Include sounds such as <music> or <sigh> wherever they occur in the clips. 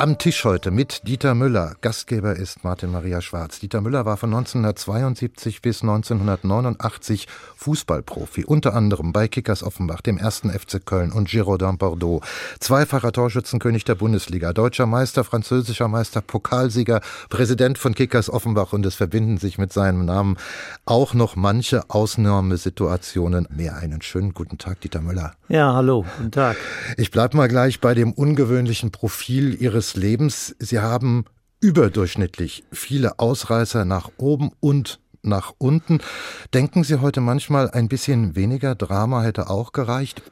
Am Tisch heute mit Dieter Müller. Gastgeber ist Martin Maria Schwarz. Dieter Müller war von 1972 bis 1989 Fußballprofi, unter anderem bei Kickers Offenbach, dem ersten FC Köln und Girondin Bordeaux. Zweifacher Torschützenkönig der Bundesliga, deutscher Meister, französischer Meister, Pokalsieger, Präsident von Kickers Offenbach und es verbinden sich mit seinem Namen auch noch manche Ausnahmesituationen. Mehr einen schönen guten Tag, Dieter Müller. Ja, hallo, guten Tag. Ich bleibe mal gleich bei dem ungewöhnlichen Profil Ihres Lebens. Sie haben überdurchschnittlich viele Ausreißer nach oben und nach unten. Denken Sie heute manchmal ein bisschen weniger Drama hätte auch gereicht?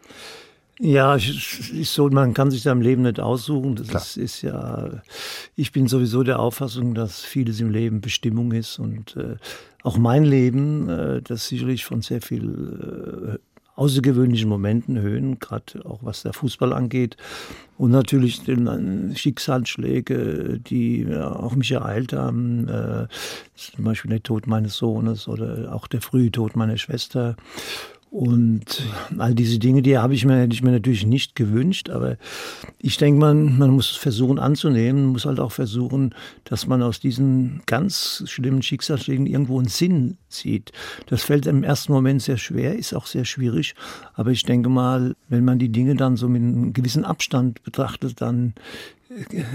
Ja, ist so, man kann sich sein Leben nicht aussuchen. Das ist, ist, ja, ich bin sowieso der Auffassung, dass vieles im Leben Bestimmung ist und äh, auch mein Leben, äh, das sicherlich von sehr viel äh, außergewöhnlichen Momenten Höhen, gerade auch was der Fußball angeht. Und natürlich den Schicksalsschläge, die auch mich ereilt haben, äh, zum Beispiel der Tod meines Sohnes oder auch der frühe Tod meiner Schwester. Und all diese Dinge, die habe ich mir, hätte ich mir natürlich nicht gewünscht, aber ich denke, man, man muss versuchen anzunehmen, muss halt auch versuchen, dass man aus diesen ganz schlimmen Schicksalsschlägen irgendwo einen Sinn sieht. Das fällt im ersten Moment sehr schwer, ist auch sehr schwierig, aber ich denke mal, wenn man die Dinge dann so mit einem gewissen Abstand betrachtet, dann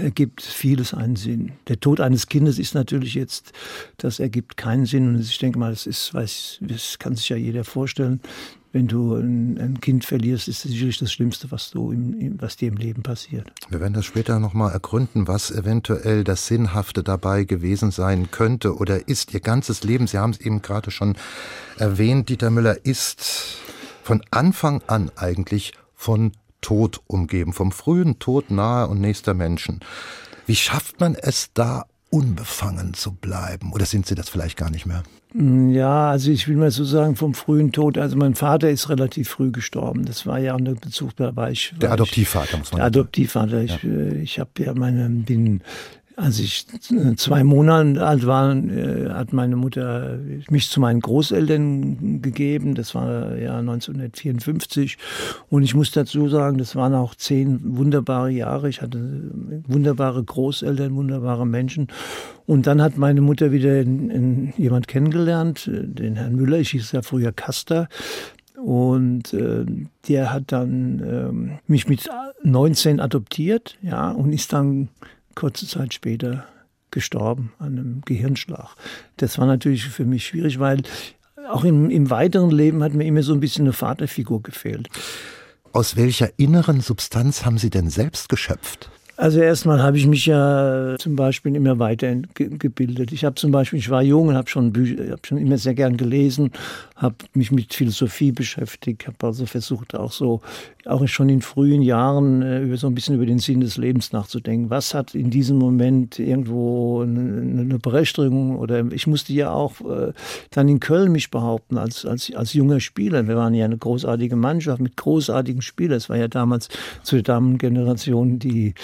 ergibt vieles einen Sinn. Der Tod eines Kindes ist natürlich jetzt, das ergibt keinen Sinn. Und ich denke mal, das ist, weiß, das kann sich ja jeder vorstellen. Wenn du ein, ein Kind verlierst, ist das sicherlich das Schlimmste, was, du im, was dir im Leben passiert. Wir werden das später nochmal ergründen, was eventuell das Sinnhafte dabei gewesen sein könnte oder ist. Ihr ganzes Leben, Sie haben es eben gerade schon erwähnt, Dieter Müller ist von Anfang an eigentlich von Tod umgeben, vom frühen Tod nahe und nächster Menschen. Wie schafft man es da unbefangen zu bleiben? Oder sind Sie das vielleicht gar nicht mehr? Mm, ja, also ich will mal so sagen, vom frühen Tod. Also mein Vater ist relativ früh gestorben. Das war ja unter Bezug, da war ich. War der Adoptivvater, muss man sagen. Der Adoptivvater. Ich, ja. Äh, ich habe ja meine, bin als ich zwei Monate alt war, äh, hat meine Mutter mich zu meinen Großeltern gegeben. Das war ja 1954. Und ich muss dazu sagen, das waren auch zehn wunderbare Jahre. Ich hatte wunderbare Großeltern, wunderbare Menschen. Und dann hat meine Mutter wieder in, in jemand kennengelernt, den Herrn Müller. Ich hieß ja früher Kaster. Und äh, der hat dann äh, mich mit 19 adoptiert, ja, und ist dann kurze Zeit später gestorben an einem Gehirnschlag. Das war natürlich für mich schwierig, weil auch im, im weiteren Leben hat mir immer so ein bisschen eine Vaterfigur gefehlt. Aus welcher inneren Substanz haben Sie denn selbst geschöpft? Also erstmal habe ich mich ja zum Beispiel immer weitergebildet. Ich habe zum Beispiel, ich war jung und habe schon Bücher, habe schon immer sehr gern gelesen, habe mich mit Philosophie beschäftigt, habe also versucht auch so, auch schon in frühen Jahren äh, über so ein bisschen über den Sinn des Lebens nachzudenken. Was hat in diesem Moment irgendwo eine, Berechtigung oder ich musste ja auch äh, dann in Köln mich behaupten als, als, als junger Spieler. Wir waren ja eine großartige Mannschaft mit großartigen Spielern. Es war ja damals zu der Damengeneration die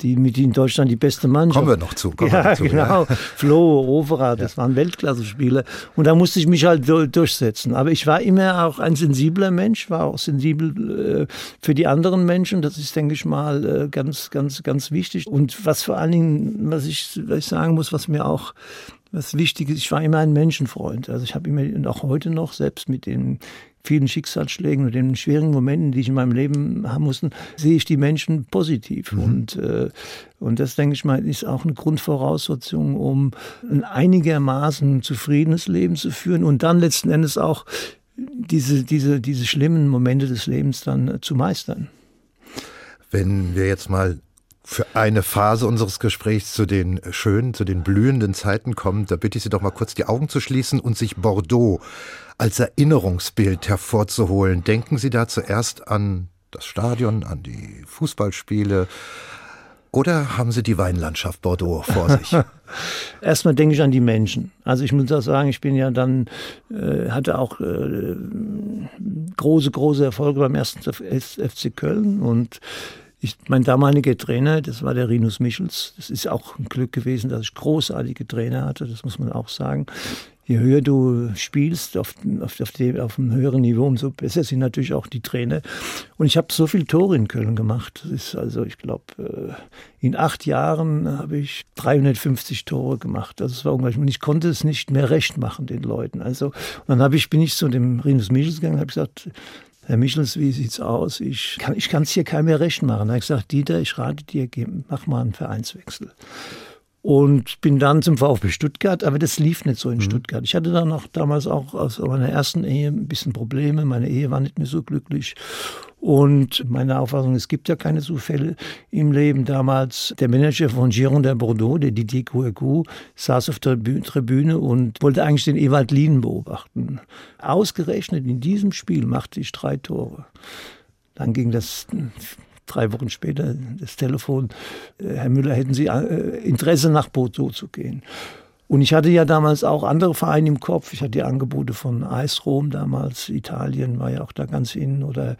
die mit in Deutschland die beste Mannschaft. Kommen wir noch zu. ja, noch zu, genau. Ja. Flo, Overath, das ja. waren Weltklasse-Spieler. Und da musste ich mich halt durchsetzen. Aber ich war immer auch ein sensibler Mensch, war auch sensibel äh, für die anderen Menschen. Das ist, denke ich mal, äh, ganz, ganz, ganz wichtig. Und was vor allen Dingen, was ich, was ich sagen muss, was mir auch was wichtig ist, ich war immer ein Menschenfreund. Also ich habe immer, und auch heute noch, selbst mit den vielen Schicksalsschlägen und den schwierigen Momenten, die ich in meinem Leben haben musste, sehe ich die Menschen positiv. Mhm. Und, äh, und das, denke ich mal, ist auch eine Grundvoraussetzung, um ein einigermaßen zufriedenes Leben zu führen und dann letzten Endes auch diese, diese, diese schlimmen Momente des Lebens dann zu meistern. Wenn wir jetzt mal für eine Phase unseres Gesprächs zu den schönen, zu den blühenden Zeiten kommen, da bitte ich Sie doch mal kurz die Augen zu schließen und sich Bordeaux als Erinnerungsbild hervorzuholen. Denken Sie da zuerst an das Stadion, an die Fußballspiele, oder haben Sie die Weinlandschaft Bordeaux vor sich? <laughs> Erstmal denke ich an die Menschen. Also ich muss auch sagen, ich bin ja dann, äh, hatte auch äh, große, große Erfolge beim ersten FC Köln und ich, mein damaliger Trainer, das war der Rinus Michels. Das ist auch ein Glück gewesen, dass ich großartige Trainer hatte, das muss man auch sagen. je höher du spielst auf, auf, auf, dem, auf einem höheren Niveau, umso besser sind natürlich auch die Trainer. Und ich habe so viele Tore in Köln gemacht. Das ist also, ich glaube, äh, in acht Jahren habe ich 350 Tore gemacht. Das also war unglaublich. Und ich konnte es nicht mehr recht machen den Leuten. Also, und dann ich, bin ich zu dem Rinus Michels gegangen und habe gesagt, Herr Michels, wie sieht's aus? Ich kann ich es hier keinem mehr recht machen. Da habe ich gesagt, Dieter, ich rate dir, mach mal einen Vereinswechsel und bin dann zum VfB Stuttgart, aber das lief nicht so in mhm. Stuttgart. Ich hatte dann auch damals auch aus meiner ersten Ehe ein bisschen Probleme. Meine Ehe war nicht mehr so glücklich. Und meine Auffassung, es gibt ja keine Zufälle im Leben. Damals der Manager von Girondin Bordeaux, der Didier Couecou, saß auf der Tribüne und wollte eigentlich den Ewald Lien beobachten. Ausgerechnet in diesem Spiel machte ich drei Tore. Dann ging das drei Wochen später das Telefon, äh, Herr Müller, hätten Sie äh, Interesse nach Bordeaux zu gehen? Und ich hatte ja damals auch andere Vereine im Kopf. Ich hatte die Angebote von Eis Rom damals, Italien war ja auch da ganz innen oder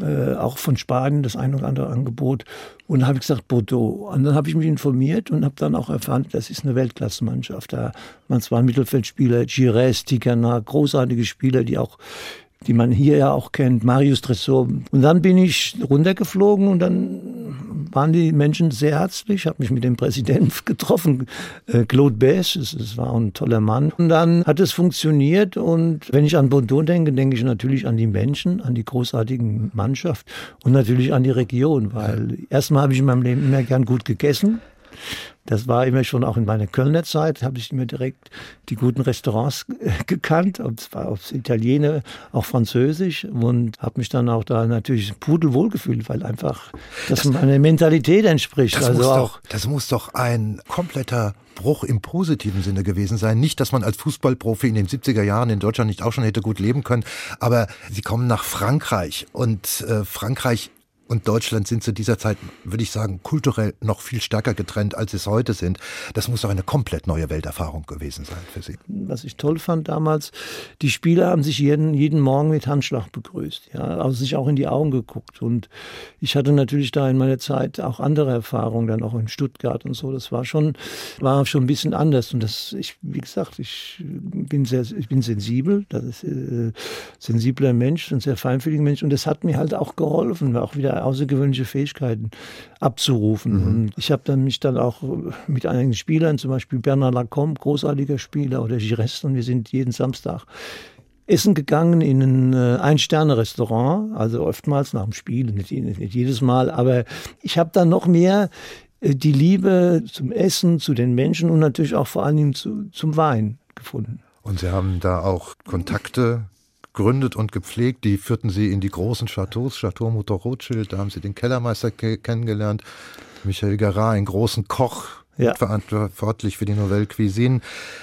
äh, auch von Spanien das ein oder andere Angebot. Und da habe ich gesagt, Bordeaux. Und dann habe ich mich informiert und habe dann auch erfahren, das ist eine Weltklassemannschaft. Da waren zwar Mittelfeldspieler, Gires, Ticana, großartige Spieler, die auch die man hier ja auch kennt, Marius Tresor. Und dann bin ich runtergeflogen und dann waren die Menschen sehr herzlich. Ich habe mich mit dem Präsidenten <laughs> getroffen, äh, Claude Bess, es war ein toller Mann. Und dann hat es funktioniert und wenn ich an Bordeaux denke, denke ich natürlich an die Menschen, an die großartigen Mannschaft und natürlich an die Region, weil erstmal habe ich in meinem Leben immer gern gut gegessen. Das war immer schon auch in meiner Kölner Zeit, habe ich immer direkt die guten Restaurants <laughs> gekannt, ob es war aufs Italiener, auch Französisch und habe mich dann auch da natürlich pudelwohl gefühlt, weil einfach das, das meiner Mentalität entspricht. Das, also muss auch, doch, das muss doch ein kompletter Bruch im positiven Sinne gewesen sein. Nicht, dass man als Fußballprofi in den 70er Jahren in Deutschland nicht auch schon hätte gut leben können, aber sie kommen nach Frankreich und äh, Frankreich und Deutschland sind zu dieser Zeit, würde ich sagen, kulturell noch viel stärker getrennt, als es heute sind. Das muss doch eine komplett neue Welterfahrung gewesen sein für Sie. Was ich toll fand damals, die Spieler haben sich jeden, jeden Morgen mit Handschlag begrüßt, ja, also sich auch in die Augen geguckt. Und ich hatte natürlich da in meiner Zeit auch andere Erfahrungen, dann auch in Stuttgart und so. Das war schon, war schon ein bisschen anders. Und das, ich, wie gesagt, ich bin sehr, ich bin sensibel, das ist äh, sensibler Mensch, ein sehr feinfühliger Mensch. Und das hat mir halt auch geholfen, auch wieder außergewöhnliche Fähigkeiten abzurufen. Mhm. Und ich habe dann mich dann auch mit einigen Spielern, zum Beispiel Bernard Lacombe, großartiger Spieler, oder Girest, und wir sind jeden Samstag essen gegangen in ein äh, Ein-Sterne-Restaurant, also oftmals nach dem Spiel, nicht, nicht jedes Mal, aber ich habe dann noch mehr äh, die Liebe zum Essen, zu den Menschen und natürlich auch vor allen Dingen zu, zum Wein gefunden. Und Sie haben da auch Kontakte gegründet und gepflegt. Die führten sie in die großen Chateaus, Chateau Mutter Rothschild, da haben sie den Kellermeister kennengelernt, Michael Garat, einen großen Koch, ja. verantwortlich für die Nouvelle Cuisine.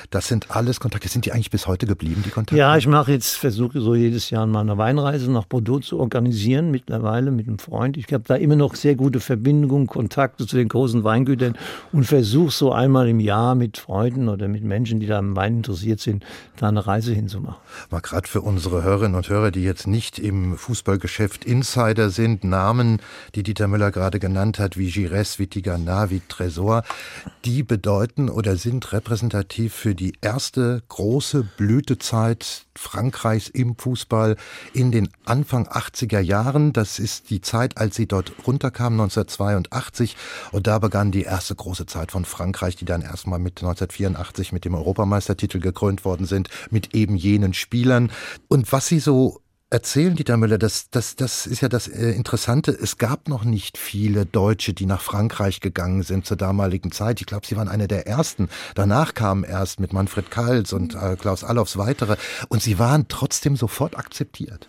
Das sind alles Kontakte. Sind die eigentlich bis heute geblieben, die Kontakte? Ja, ich mache jetzt, versuche so jedes Jahr mal eine Weinreise nach Bordeaux zu organisieren, mittlerweile mit einem Freund. Ich habe da immer noch sehr gute Verbindungen, Kontakte zu den großen Weingütern und versuche so einmal im Jahr mit Freunden oder mit Menschen, die da am Wein interessiert sind, da eine Reise hinzumachen. Mal gerade für unsere Hörerinnen und Hörer, die jetzt nicht im Fußballgeschäft Insider sind, Namen, die Dieter Müller gerade genannt hat, wie Gires, wie Tigana, wie Tresor die bedeuten oder sind repräsentativ für die erste große Blütezeit Frankreichs im Fußball in den Anfang 80er Jahren. Das ist die Zeit, als sie dort runterkamen, 1982. Und da begann die erste große Zeit von Frankreich, die dann erstmal mit 1984 mit dem Europameistertitel gekrönt worden sind, mit eben jenen Spielern. Und was sie so erzählen, Dieter Müller, das, das, das ist ja das äh, Interessante. Es gab noch nicht viele Deutsche, die nach Frankreich gegangen sind zur damaligen Zeit. Ich glaube, sie waren einer der ersten. Danach kamen erst mit Manfred Kals und äh, Klaus Allofs weitere. Und sie waren trotzdem sofort akzeptiert.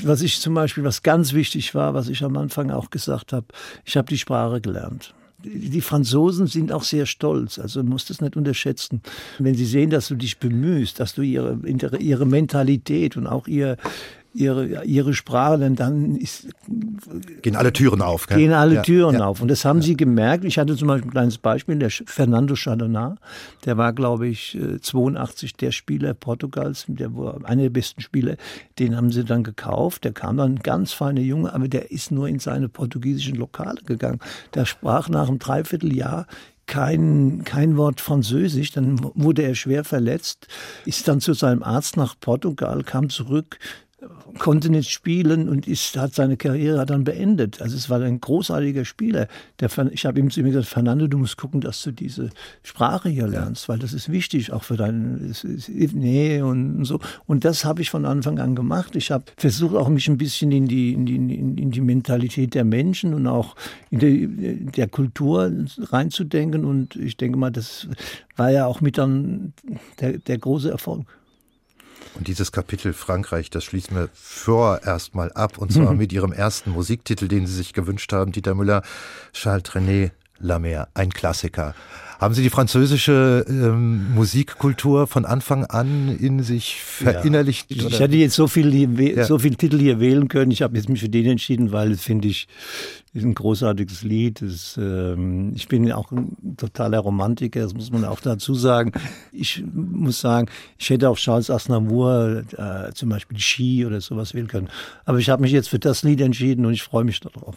Was ich zum Beispiel, was ganz wichtig war, was ich am Anfang auch gesagt habe, ich habe die Sprache gelernt die Franzosen sind auch sehr stolz, also musst es nicht unterschätzen. Wenn sie sehen, dass du dich bemühst, dass du ihre, ihre Mentalität und auch ihr, ihre, ihre Sprache, denn dann ist, gehen alle Türen auf. Gell? Gehen alle ja, Türen ja. auf. Und das haben ja. sie gemerkt. Ich hatte zum Beispiel ein kleines Beispiel, der Fernando Chardonnat, der war, glaube ich, 82 äh, der Spieler Portugals, der war einer der besten Spieler. Den haben sie dann gekauft. Der kam dann, ein ganz feiner Junge, aber der ist nur in seine portugiesischen Lokale gegangen. Der sprach nach einem Dreivierteljahr kein, kein Wort Französisch. Dann wurde er schwer verletzt, ist dann zu seinem Arzt nach Portugal, kam zurück, konnte nicht spielen und ist, hat seine Karriere dann beendet. Also es war ein großartiger Spieler. Der, ich habe ihm zu ihm gesagt, Fernando, du musst gucken, dass du diese Sprache hier lernst, weil das ist wichtig, auch für deine Nähe und so. Und das habe ich von Anfang an gemacht. Ich habe versucht, auch mich ein bisschen in die, in die, in die Mentalität der Menschen und auch in die, der Kultur reinzudenken. Und ich denke mal, das war ja auch mit dann der, der große Erfolg. Und dieses Kapitel Frankreich, das schließen wir vorerst mal ab. Und zwar mhm. mit Ihrem ersten Musiktitel, den Sie sich gewünscht haben, Dieter Müller, Charles Trenet, La Mer, ein Klassiker. Haben Sie die französische ähm, Musikkultur von Anfang an in sich verinnerlicht? Ja. Ich, hätte jetzt so viel, ja. so viel Titel hier wählen können. Ich habe jetzt mich für den entschieden, weil es finde ich ist ein großartiges Lied. Das, ähm, ich bin auch ein totaler Romantiker, das muss man auch dazu sagen. Ich muss sagen, ich hätte auch Charles Aznavour äh, zum Beispiel Ski oder sowas wählen können. Aber ich habe mich jetzt für das Lied entschieden und ich freue mich darauf.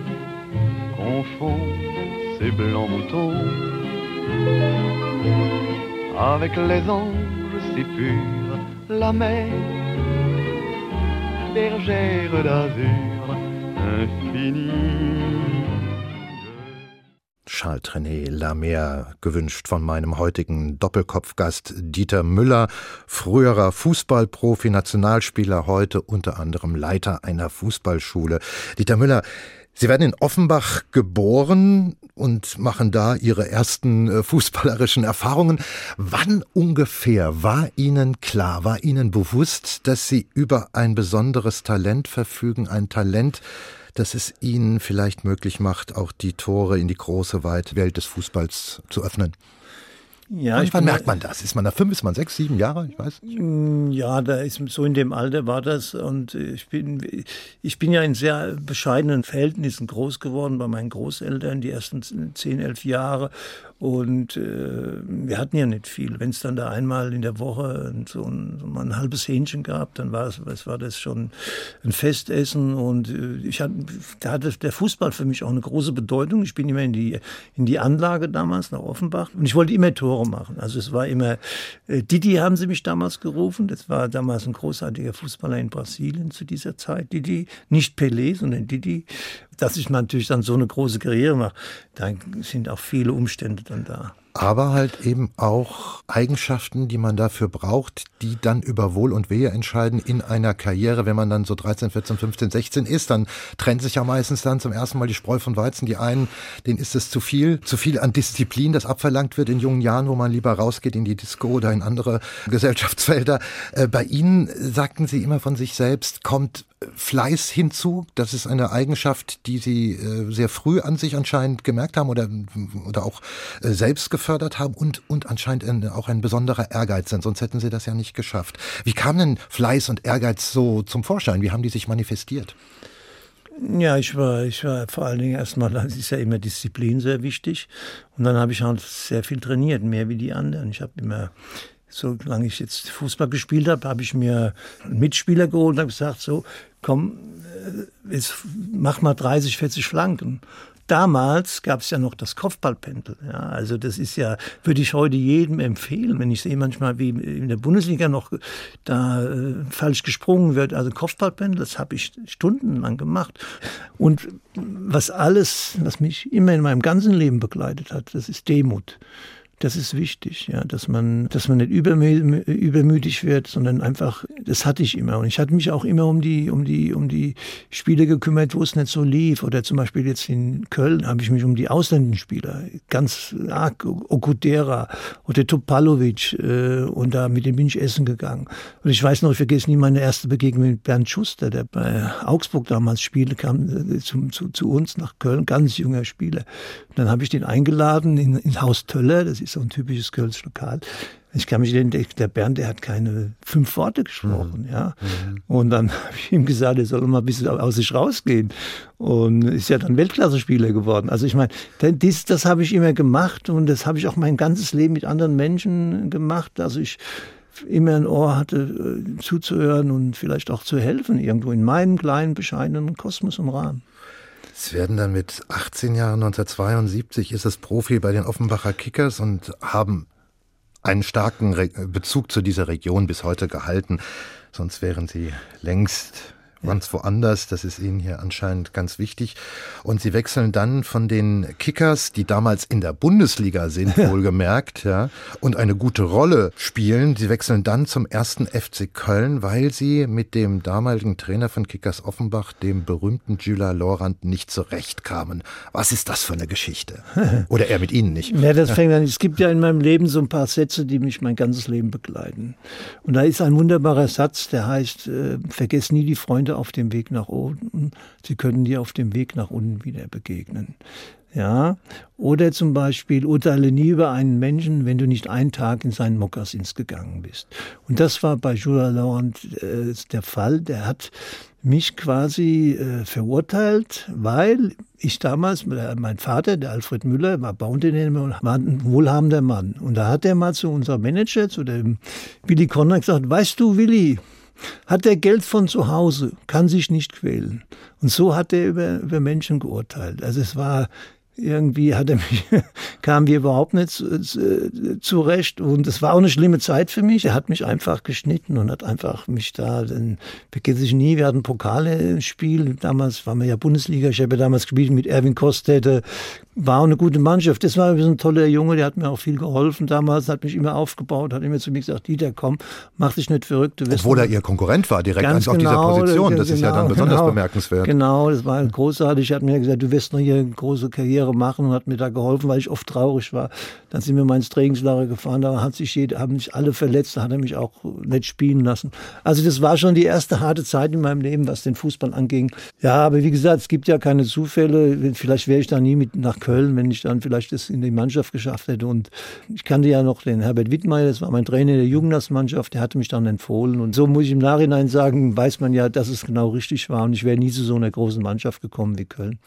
confond ses blancs moutons avec les anges si purs, la mer, bergère d'azur infinie. Charles Trenet Lamer, gewünscht von meinem heutigen Doppelkopfgast Dieter Müller, früherer Fußballprofi, Nationalspieler, heute unter anderem Leiter einer Fußballschule. Dieter Müller, Sie werden in Offenbach geboren und machen da Ihre ersten äh, fußballerischen Erfahrungen. Wann ungefähr war Ihnen klar, war Ihnen bewusst, dass Sie über ein besonderes Talent verfügen, ein Talent, das es Ihnen vielleicht möglich macht, auch die Tore in die große, weite Welt des Fußballs zu öffnen? Ja, Wann merkt man das? Ist man da fünf, ist man sechs, sieben Jahre? Ich weiß. Mm, ja, da ist so in dem Alter war das und ich bin ich bin ja in sehr bescheidenen Verhältnissen groß geworden bei meinen Großeltern die ersten zehn, elf Jahre und äh, wir hatten ja nicht viel. Wenn es dann da einmal in der Woche so ein, so ein halbes Hähnchen gab, dann war es, was war das schon ein Festessen. Und äh, ich hatte, da hatte der Fußball für mich auch eine große Bedeutung. Ich bin immer in die, in die Anlage damals nach Offenbach und ich wollte immer Tore machen. Also es war immer, äh, Didi haben sie mich damals gerufen. Das war damals ein großartiger Fußballer in Brasilien zu dieser Zeit. Didi, nicht Pelé, sondern Didi dass ich natürlich dann so eine große Karriere mache, da sind auch viele Umstände dann da aber halt eben auch Eigenschaften, die man dafür braucht, die dann über Wohl und Wehe entscheiden in einer Karriere. Wenn man dann so 13, 14, 15, 16 ist, dann trennt sich ja meistens dann zum ersten Mal die Spreu von Weizen. Die einen, denen ist es zu viel, zu viel an Disziplin, das abverlangt wird in jungen Jahren, wo man lieber rausgeht in die Disco oder in andere Gesellschaftsfelder. Äh, bei Ihnen sagten Sie immer von sich selbst, kommt Fleiß hinzu. Das ist eine Eigenschaft, die Sie äh, sehr früh an sich anscheinend gemerkt haben oder, oder auch äh, selbst gefördert haben und, und anscheinend auch ein besonderer Ehrgeiz sind, sonst hätten sie das ja nicht geschafft. Wie kam denn Fleiß und Ehrgeiz so zum Vorschein? Wie haben die sich manifestiert? Ja, ich war, ich war vor allen Dingen erstmal, da ist ja immer Disziplin sehr wichtig. Und dann habe ich halt sehr viel trainiert, mehr wie die anderen. Ich habe immer, solange ich jetzt Fußball gespielt habe, habe ich mir einen Mitspieler geholt und habe gesagt, so, komm, äh, jetzt mach mal 30, 40 Flanken damals gab es ja noch das Kopfballpendel. Ja, also das ist ja, würde ich heute jedem empfehlen, wenn ich sehe manchmal, wie in der Bundesliga noch da äh, falsch gesprungen wird. Also Kopfballpendel, das habe ich stundenlang gemacht. Und was alles, was mich immer in meinem ganzen Leben begleitet hat, das ist Demut. Das ist wichtig, ja, dass man, dass man nicht übermütig wird, sondern einfach, das hatte ich immer. Und ich hatte mich auch immer um die, um die, um die Spiele gekümmert, wo es nicht so lief. Oder zum Beispiel jetzt in Köln habe ich mich um die ausländischen Spieler, ganz arg, Okudera oder Topalovic, äh, und da mit dem bin ich essen gegangen. Und ich weiß noch, ich vergesse nie meine erste Begegnung mit Bernd Schuster, der bei Augsburg damals spielte, kam äh, zu, zu, zu uns nach Köln, ganz junger Spieler. Und dann habe ich den eingeladen in, in Haus Töller, das ist so ein typisches Kölsch Lokal. Ich kann mich erinnern, der Bernd, der hat keine fünf Worte gesprochen, mhm. ja. Mhm. Und dann <laughs> habe ich ihm gesagt, er soll mal ein bisschen aus sich rausgehen. Und ist ja dann Weltklasse-Spieler geworden. Also ich meine, das, das habe ich immer gemacht und das habe ich auch mein ganzes Leben mit anderen Menschen gemacht. Also ich immer ein Ohr hatte, äh, zuzuhören und vielleicht auch zu helfen, irgendwo in meinem kleinen, bescheidenen Kosmos und Rahmen. Sie werden dann mit 18 Jahren, 1972, ist es Profi bei den Offenbacher Kickers und haben einen starken Re Bezug zu dieser Region bis heute gehalten. Sonst wären Sie längst ganz woanders. Das ist Ihnen hier anscheinend ganz wichtig. Und Sie wechseln dann von den Kickers, die damals in der Bundesliga sind, <laughs> wohlgemerkt, ja, und eine gute Rolle spielen. Sie wechseln dann zum ersten FC Köln, weil Sie mit dem damaligen Trainer von Kickers Offenbach, dem berühmten Jules Lorand, nicht zurechtkamen. Was ist das für eine Geschichte? <laughs> Oder er mit Ihnen nicht? Ja, das <laughs> fängt an. Es gibt ja in meinem Leben so ein paar Sätze, die mich mein ganzes Leben begleiten. Und da ist ein wunderbarer Satz, der heißt, äh, vergiss nie die Freunde Freunde auf dem Weg nach unten, sie können dir auf dem Weg nach unten wieder begegnen. Ja, oder zum Beispiel urteile nie über einen Menschen, wenn du nicht einen Tag in seinen Mokassins gegangen bist. Und das war bei Jules Laurent äh, der Fall. Der hat mich quasi äh, verurteilt, weil ich damals, äh, mein Vater, der Alfred Müller, war Bauunternehmer und war ein wohlhabender Mann. Und da hat er mal zu unserem Manager, zu dem Willy Conrad gesagt, weißt du, Willy, hat er Geld von zu Hause, kann sich nicht quälen. Und so hat er über, über Menschen geurteilt. Also es war irgendwie hat er mich, <laughs> kam wir überhaupt nicht zurecht und es war auch eine schlimme Zeit für mich. Er hat mich einfach geschnitten und hat einfach mich da, dann vergesse ich nie, wir hatten Pokale-Spiel, damals waren wir ja Bundesliga, ich habe ja damals gespielt mit Erwin Kostede, war auch eine gute Mannschaft. Das war so ein toller Junge, der hat mir auch viel geholfen damals, hat mich immer aufgebaut, hat immer zu mir gesagt, Dieter, komm, mach dich nicht verrückt. Obwohl er ihr Konkurrent war, direkt Ganz auf genau, dieser Position. Das genau, ist ja dann besonders genau, bemerkenswert. Genau, das war großartig. Er hat mir gesagt, du wirst noch hier eine große Karriere machen und hat mir da geholfen, weil ich oft traurig war. Dann sind wir mal ins Trainingslager gefahren, da hat sich jeder, haben sich alle verletzt, da hat er mich auch nicht spielen lassen. Also das war schon die erste harte Zeit in meinem Leben, was den Fußball anging. Ja, aber wie gesagt, es gibt ja keine Zufälle. Vielleicht wäre ich da nie mit nach Köln, wenn ich dann vielleicht das in die Mannschaft geschafft hätte. Und ich kannte ja noch den Herbert Wittmeier, das war mein Trainer der Jugendnationalmannschaft, der hatte mich dann empfohlen. Und so muss ich im Nachhinein sagen, weiß man ja, dass es genau richtig war. Und ich wäre nie zu so einer großen Mannschaft gekommen wie Köln.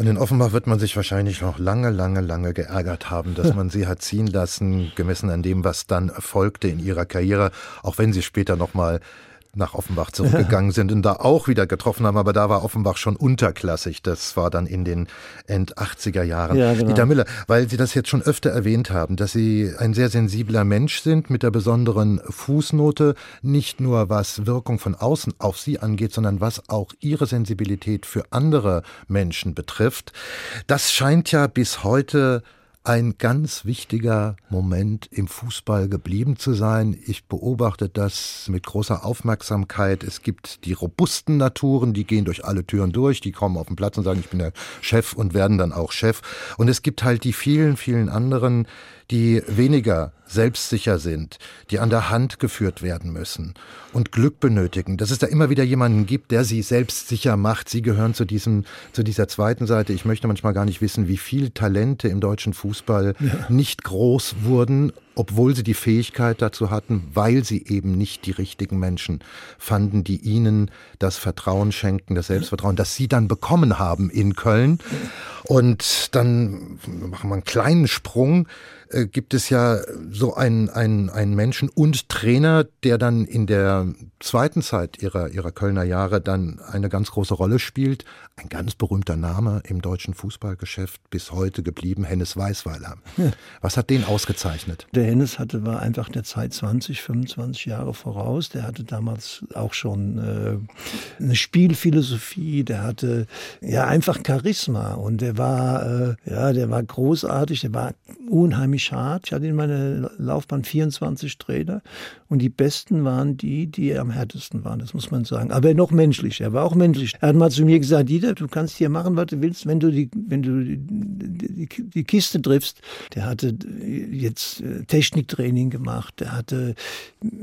Und in Offenbach wird man sich wahrscheinlich noch lange, lange, lange geärgert haben, dass <laughs> man sie hat ziehen lassen, gemessen an dem, was dann erfolgte in ihrer Karriere, auch wenn sie später nochmal nach Offenbach zurückgegangen <laughs> sind und da auch wieder getroffen haben, aber da war Offenbach schon unterklassig. Das war dann in den End 80er Jahren. Ja, genau. Dieter Müller, weil Sie das jetzt schon öfter erwähnt haben, dass Sie ein sehr sensibler Mensch sind mit der besonderen Fußnote, nicht nur was Wirkung von außen auf Sie angeht, sondern was auch Ihre Sensibilität für andere Menschen betrifft. Das scheint ja bis heute ein ganz wichtiger Moment im Fußball geblieben zu sein. Ich beobachte das mit großer Aufmerksamkeit. Es gibt die robusten Naturen, die gehen durch alle Türen durch, die kommen auf den Platz und sagen, ich bin der Chef und werden dann auch Chef. Und es gibt halt die vielen, vielen anderen, die weniger selbstsicher sind, die an der Hand geführt werden müssen und Glück benötigen, dass es da immer wieder jemanden gibt, der sie selbstsicher macht. Sie gehören zu diesem, zu dieser zweiten Seite. Ich möchte manchmal gar nicht wissen, wie viel Talente im deutschen Fußball ja. nicht groß wurden, obwohl sie die Fähigkeit dazu hatten, weil sie eben nicht die richtigen Menschen fanden, die ihnen das Vertrauen schenken, das Selbstvertrauen, das sie dann bekommen haben in Köln. Und dann machen wir einen kleinen Sprung äh, gibt es ja so einen, einen, einen Menschen und Trainer, der dann in der zweiten Zeit ihrer, ihrer Kölner Jahre dann eine ganz große Rolle spielt. Ein ganz berühmter Name im deutschen Fußballgeschäft bis heute geblieben, Hennes Weißweiler. Ja. Was hat den ausgezeichnet? der Hennes hatte, war einfach der Zeit 20, 25 Jahre voraus. Der hatte damals auch schon äh, eine Spielphilosophie, der hatte ja einfach Charisma und der war, äh, ja, der war großartig, der war unheimlich hart. Ich hatte in meiner Laufbahn 24 Trainer und die besten waren die, die am härtesten waren, das muss man sagen. Aber noch menschlich, er war auch menschlich. Er hat mal zu mir gesagt, Dieter, du kannst hier machen, was du willst, wenn du die, wenn du die, die, die Kiste triffst. Der hatte jetzt äh, Techniktraining gemacht, der hatte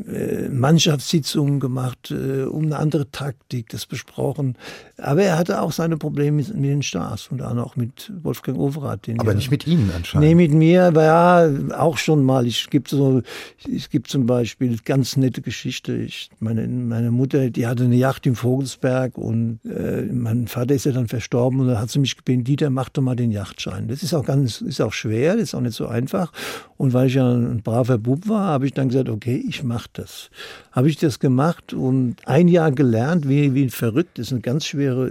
äh, Mannschaftssitzungen gemacht, äh, um eine andere Taktik, das besprochen. Aber er hatte auch seine Probleme mit, mit den Stars und dann auch mit Wolfgang Overath. Aber nicht mit Ihnen anscheinend. Nee, mit mir, aber ja, auch schon mal. Ich gibt so, es gibt zum Beispiel ganz nette Geschichte. Ich, meine, meine Mutter, die hatte eine Yacht im Vogelsberg und äh, mein Vater ist ja dann verstorben und da hat sie mich gebeten, Dieter, mach doch mal den Yachtschein. Das ist auch ganz, ist auch schwer, das ist auch nicht so einfach. Und weil ich ja ein braver Bub war, habe ich dann gesagt, okay, ich mache das. Habe ich das gemacht und ein Jahr gelernt, wie, wie verrückt. Das ist eine ganz schwere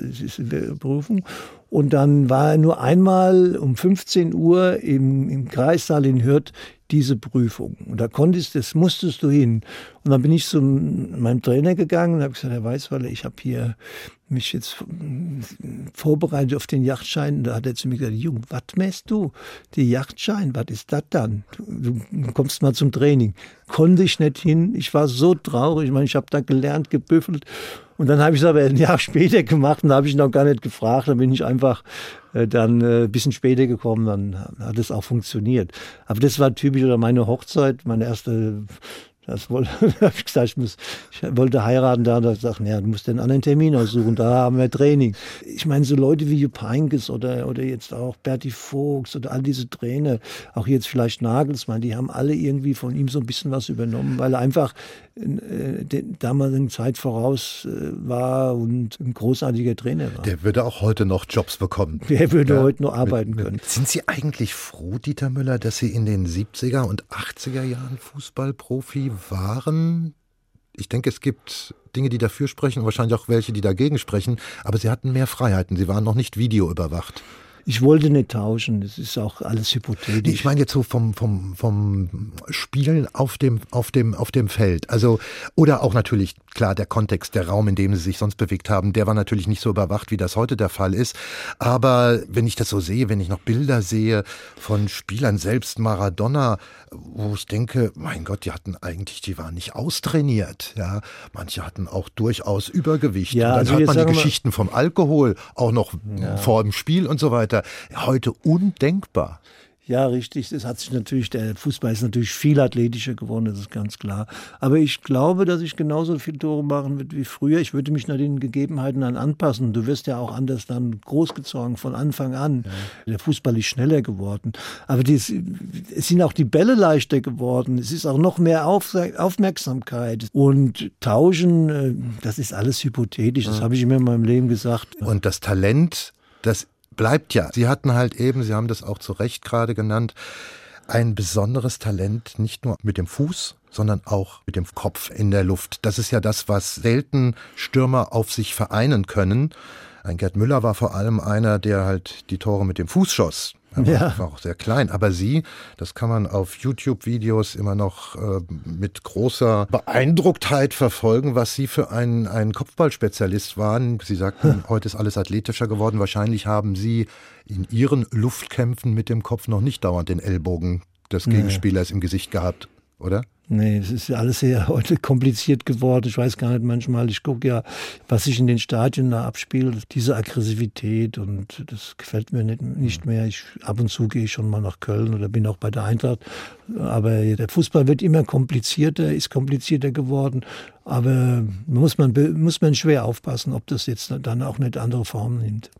Berufung. Und dann war er nur einmal um 15 Uhr im, im Kreissaal in Hürth diese Prüfung. Und da konntest, das musstest du hin. Und dann bin ich zu meinem Trainer gegangen und habe gesagt, Herr Weißweiler, ich habe hier mich jetzt vorbereitet auf den Yachtschein. Und da hat er zu mir gesagt, Jung, was messst du? Die Yachtschein, was ist das dann? Du, du kommst mal zum Training. Konnte ich nicht hin. Ich war so traurig. Ich meine, ich habe da gelernt, gebüffelt. Und dann habe ich es aber ein Jahr <laughs> später gemacht und da habe ich noch gar nicht gefragt. Dann bin ich einfach äh, dann äh, ein bisschen später gekommen, dann hat es auch funktioniert. Aber das war typisch oder meine Hochzeit, meine erste das wollte, <laughs> habe ich gesagt, ich, muss, ich wollte heiraten da, da gesagt, ja, du musst den anderen Termin aussuchen, da haben wir Training. Ich meine, so Leute wie Jupp Heynckes oder, oder jetzt auch Berti Vogts oder all diese Trainer, auch jetzt vielleicht Nagelsmann, die haben alle irgendwie von ihm so ein bisschen was übernommen, weil er einfach äh, der damaligen Zeit voraus äh, war und ein großartiger Trainer war. Der würde auch heute noch Jobs bekommen. Der würde ja, heute noch arbeiten mit, können. Sind Sie eigentlich froh, Dieter Müller, dass Sie in den 70er und 80er Jahren Fußballprofi waren. Ich denke, es gibt Dinge, die dafür sprechen und wahrscheinlich auch welche, die dagegen sprechen, aber sie hatten mehr Freiheiten. Sie waren noch nicht videoüberwacht. Ich wollte nicht tauschen, das ist auch alles hypothetisch. Ich meine jetzt so vom, vom, vom Spielen auf dem, auf, dem, auf dem Feld. Also, oder auch natürlich, klar, der Kontext, der Raum, in dem sie sich sonst bewegt haben, der war natürlich nicht so überwacht, wie das heute der Fall ist. Aber wenn ich das so sehe, wenn ich noch Bilder sehe von Spielern, selbst Maradona, wo ich denke, mein Gott, die hatten eigentlich, die waren nicht austrainiert. Ja, manche hatten auch durchaus Übergewicht. Ja, und dann also hört man die Geschichten vom Alkohol auch noch ja. vor dem Spiel und so weiter weiter. Heute undenkbar. Ja, richtig. Das hat sich natürlich, der Fußball ist natürlich viel athletischer geworden, das ist ganz klar. Aber ich glaube, dass ich genauso viele Tore machen würde wie früher. Ich würde mich nach den Gegebenheiten dann anpassen. Du wirst ja auch anders dann großgezogen von Anfang an. Ja. Der Fußball ist schneller geworden. Aber die, es sind auch die Bälle leichter geworden. Es ist auch noch mehr Auf, Aufmerksamkeit. Und Tauschen, äh, das ist alles hypothetisch. Das ja. habe ich immer in meinem Leben gesagt. Und das Talent, das bleibt ja. Sie hatten halt eben, Sie haben das auch zu Recht gerade genannt, ein besonderes Talent, nicht nur mit dem Fuß, sondern auch mit dem Kopf in der Luft. Das ist ja das, was selten Stürmer auf sich vereinen können. Ein Gerd Müller war vor allem einer, der halt die Tore mit dem Fuß schoss. Er ja. war auch sehr klein. Aber sie, das kann man auf YouTube-Videos immer noch äh, mit großer Beeindrucktheit verfolgen, was sie für ein, ein Kopfballspezialist waren. Sie sagten, hm. <laughs> heute ist alles athletischer geworden. Wahrscheinlich haben sie in ihren Luftkämpfen mit dem Kopf noch nicht dauernd den Ellbogen des Gegenspielers nee. im Gesicht gehabt, oder? Nee, es ist alles sehr <laughs> heute kompliziert geworden. Ich weiß gar nicht manchmal, ich gucke ja, was sich in den Stadien da abspielt, diese Aggressivität und das gefällt mir nicht, nicht mehr. Ich, ab und zu gehe ich schon mal nach Köln oder bin auch bei der Eintracht. Aber der Fußball wird immer komplizierter, ist komplizierter geworden. Aber muss man, muss man schwer aufpassen, ob das jetzt dann auch nicht andere Formen nimmt.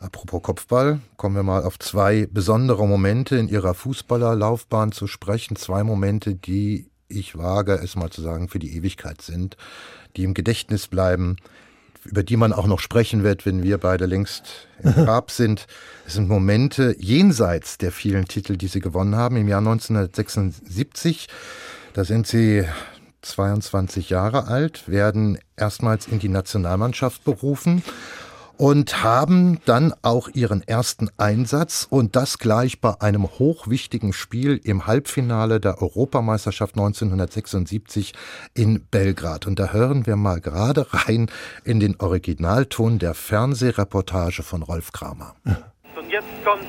Apropos Kopfball, kommen wir mal auf zwei besondere Momente in Ihrer Fußballerlaufbahn zu sprechen. Zwei Momente, die ich wage es mal zu sagen, für die Ewigkeit sind, die im Gedächtnis bleiben, über die man auch noch sprechen wird, wenn wir beide längst im <laughs> Grab sind. Es sind Momente jenseits der vielen Titel, die sie gewonnen haben. Im Jahr 1976, da sind sie 22 Jahre alt, werden erstmals in die Nationalmannschaft berufen und haben dann auch ihren ersten Einsatz und das gleich bei einem hochwichtigen Spiel im Halbfinale der Europameisterschaft 1976 in Belgrad. Und da hören wir mal gerade rein in den Originalton der Fernsehreportage von Rolf Kramer. Und jetzt kommt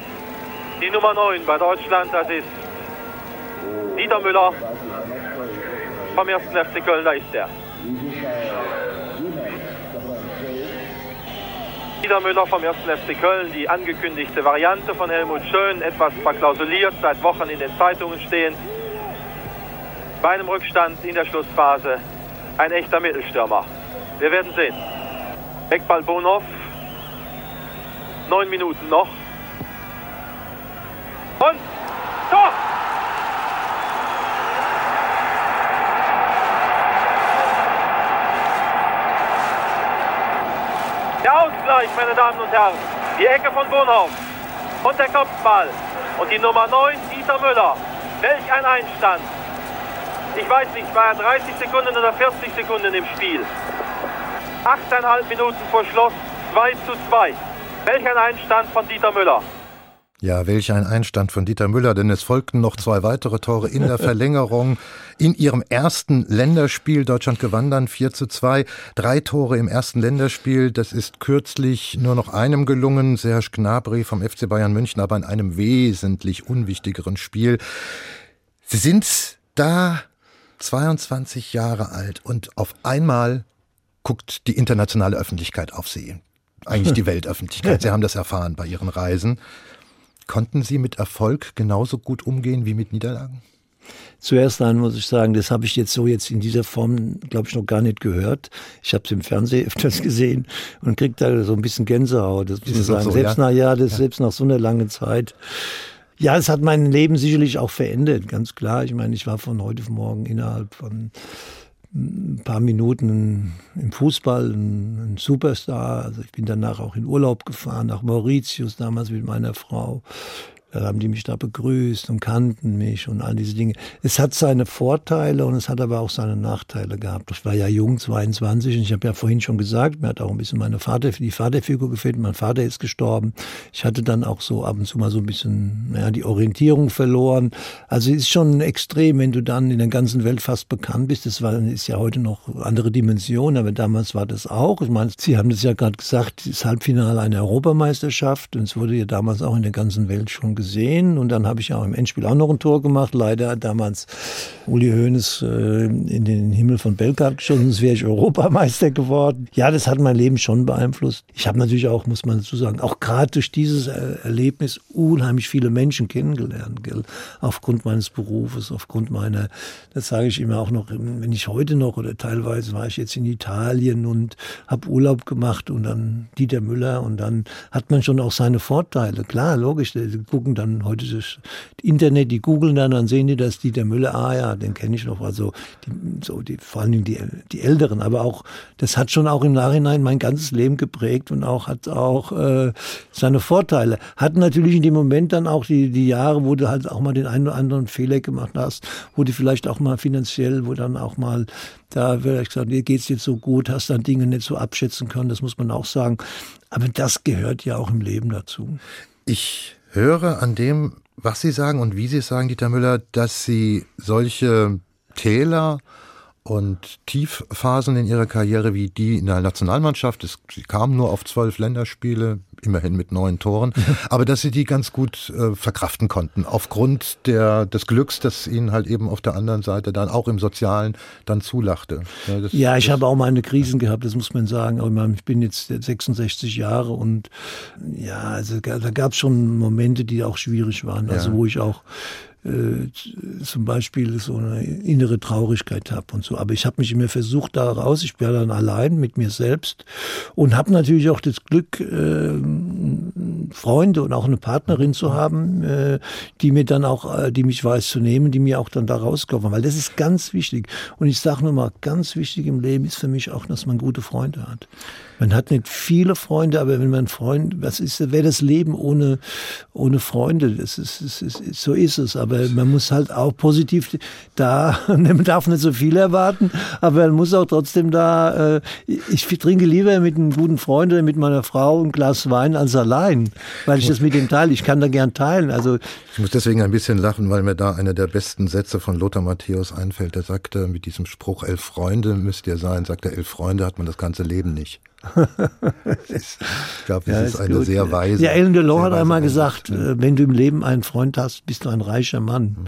die Nummer 9 bei Deutschland, das ist Dieter Müller vom 1. FC Köln, da ist er. Dieter Müller vom 1. FC Köln, die angekündigte Variante von Helmut Schön, etwas verklausuliert, seit Wochen in den Zeitungen stehen. Bei einem Rückstand in der Schlussphase ein echter Mittelstürmer. Wir werden sehen. Eckball Bonhoff. Neun Minuten noch. Und Tor! Der Ausgleich, meine Damen und Herren. Die Ecke von Bonhoff. Und der Kopfball. Und die Nummer 9, Dieter Müller. Welch ein Einstand. Ich weiß nicht, war er 30 Sekunden oder 40 Sekunden im Spiel. Achteinhalb Minuten vor Schluss, 2 zu 2. Welch ein Einstand von Dieter Müller. Ja, welch ein Einstand von Dieter Müller, denn es folgten noch zwei weitere Tore in der <laughs> Verlängerung. In ihrem ersten Länderspiel, Deutschland gewann dann 4 zu 2, drei Tore im ersten Länderspiel, das ist kürzlich nur noch einem gelungen, Serge Gnabry vom FC Bayern München, aber in einem wesentlich unwichtigeren Spiel. Sie sind da 22 Jahre alt und auf einmal guckt die internationale Öffentlichkeit auf Sie. Eigentlich die <laughs> Weltöffentlichkeit. Sie haben das erfahren bei Ihren Reisen. Konnten Sie mit Erfolg genauso gut umgehen wie mit Niederlagen? Zuerst einmal muss ich sagen, das habe ich jetzt so jetzt in dieser Form, glaube ich, noch gar nicht gehört. Ich habe es im Fernsehen <laughs> öfters gesehen und kriege da so ein bisschen Gänsehaut. Das muss ich sagen. So, selbst ja? nach ja, das ja. selbst nach so einer langen Zeit. Ja, es hat mein Leben sicherlich auch verändert, ganz klar. Ich meine, ich war von heute auf morgen innerhalb von ein paar Minuten im Fußball ein, ein, Superstar. Also ich bin danach auch in Urlaub gefahren, nach Mauritius, damals mit meiner Frau. Da haben die mich da begrüßt und kannten mich und all diese Dinge. Es hat seine Vorteile und es hat aber auch seine Nachteile gehabt. Ich war ja jung, 22 und ich habe ja vorhin schon gesagt, mir hat auch ein bisschen meine Vater, die Vaterfigur gefehlt. Mein Vater ist gestorben. Ich hatte dann auch so ab und zu mal so ein bisschen, naja, die Orientierung verloren. Also es ist schon extrem, wenn du dann in der ganzen Welt fast bekannt bist. Das war, ist ja heute noch andere Dimension, aber damals war das auch. Ich meine, Sie haben das ja gerade gesagt, das Halbfinale einer Europameisterschaft und es wurde ja damals auch in der ganzen Welt schon gesehen und dann habe ich auch im Endspiel auch noch ein Tor gemacht. Leider hat damals Uli Hoeneß äh, in den Himmel von Belgrad geschossen, sonst wäre ich Europameister geworden. Ja, das hat mein Leben schon beeinflusst. Ich habe natürlich auch, muss man dazu sagen, auch gerade durch dieses Erlebnis unheimlich viele Menschen kennengelernt, gell? aufgrund meines Berufes, aufgrund meiner, das sage ich immer auch noch, wenn ich heute noch oder teilweise war ich jetzt in Italien und habe Urlaub gemacht und dann Dieter Müller und dann hat man schon auch seine Vorteile. Klar, logisch, gucken gucken dann heute das Internet, die googeln dann, dann sehen die, dass Dieter Müller, ah ja, den kenne ich noch, also die, so die, vor allen Dingen die, die Älteren, aber auch, das hat schon auch im Nachhinein mein ganzes Leben geprägt und auch hat auch äh, seine Vorteile. Hat natürlich in dem Moment dann auch die, die Jahre, wo du halt auch mal den einen oder anderen Fehler gemacht hast, wo du vielleicht auch mal finanziell, wo dann auch mal da vielleicht gesagt, dir geht's jetzt so gut, hast dann Dinge nicht so abschätzen können, das muss man auch sagen. Aber das gehört ja auch im Leben dazu. Ich höre an dem, was Sie sagen und wie Sie sagen, Dieter Müller, dass Sie solche Täler und Tiefphasen in ihrer Karriere wie die in der Nationalmannschaft. Es, sie kamen nur auf zwölf Länderspiele, immerhin mit neun Toren, <laughs> aber dass sie die ganz gut äh, verkraften konnten, aufgrund der, des Glücks, das ihnen halt eben auf der anderen Seite dann auch im Sozialen dann zulachte. Ja, das, ja ich habe auch meine Krisen gehabt, das muss man sagen. Aber ich bin jetzt 66 Jahre und ja, also da gab es schon Momente, die auch schwierig waren, also ja. wo ich auch äh, zum Beispiel so eine innere Traurigkeit habe und so. Aber ich habe mich immer versucht, da raus. Ich bin dann allein mit mir selbst und habe natürlich auch das Glück, äh, Freunde und auch eine Partnerin zu haben, äh, die mir dann auch, äh, die mich weiß zu nehmen, die mir auch dann da rauskommen. Weil das ist ganz wichtig. Und ich sage nur mal, ganz wichtig im Leben ist für mich auch, dass man gute Freunde hat. Man hat nicht viele Freunde, aber wenn man Freund, was ist, wäre das Leben ohne, ohne Freunde? Das ist, das ist, so ist es. Aber man muss halt auch positiv da, <laughs> man darf nicht so viel erwarten, aber man muss auch trotzdem da, äh, ich trinke lieber mit einem guten Freund oder mit meiner Frau ein Glas Wein als allein, weil ich das mit dem teile. Ich kann da gern teilen. Also ich muss deswegen ein bisschen lachen, weil mir da einer der besten Sätze von Lothar Matthäus einfällt. Der sagte mit diesem Spruch, elf Freunde müsst ihr sein, sagt er, elf Freunde hat man das ganze Leben nicht. <laughs> ich glaube, das ja, ist, ist, eine gut. sehr weise. Ja, Ellen Delors hat einmal gesagt, ne? wenn du im Leben einen Freund hast, bist du ein reicher Mann. Mhm.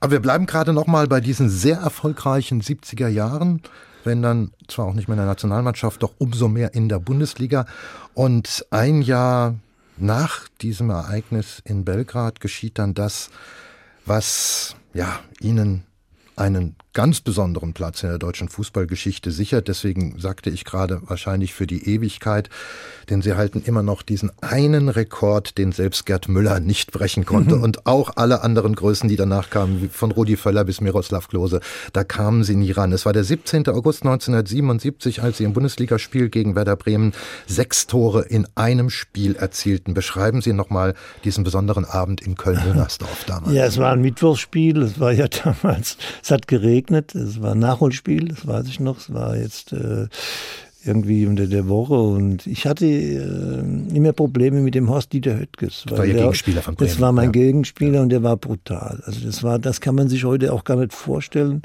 Aber wir bleiben gerade noch mal bei diesen sehr erfolgreichen 70er Jahren, wenn dann zwar auch nicht mehr in der Nationalmannschaft, doch umso mehr in der Bundesliga. Und ein Jahr nach diesem Ereignis in Belgrad geschieht dann das, was ja Ihnen einen ganz besonderen Platz in der deutschen Fußballgeschichte sichert. Deswegen sagte ich gerade wahrscheinlich für die Ewigkeit, denn sie halten immer noch diesen einen Rekord, den selbst Gerd Müller nicht brechen konnte mhm. und auch alle anderen Größen, die danach kamen, von Rudi Völler bis Miroslav Klose, da kamen sie nie ran. Es war der 17. August 1977, als sie im Bundesligaspiel gegen Werder Bremen sechs Tore in einem Spiel erzielten. Beschreiben Sie nochmal diesen besonderen Abend in Köln-Müngersdorf damals. Ja, es war ein Mittwochsspiel, es war ja <laughs> damals, es hat geregnet geregnet. Es war ein Nachholspiel, das weiß ich noch. Es war jetzt äh, irgendwie unter der Woche und ich hatte äh, immer Probleme mit dem Horst Dieter Höttges. Das war Ihr Gegenspieler von Bremen. Das war mein ja. Gegenspieler ja. und der war brutal. Also das war, das kann man sich heute auch gar nicht vorstellen,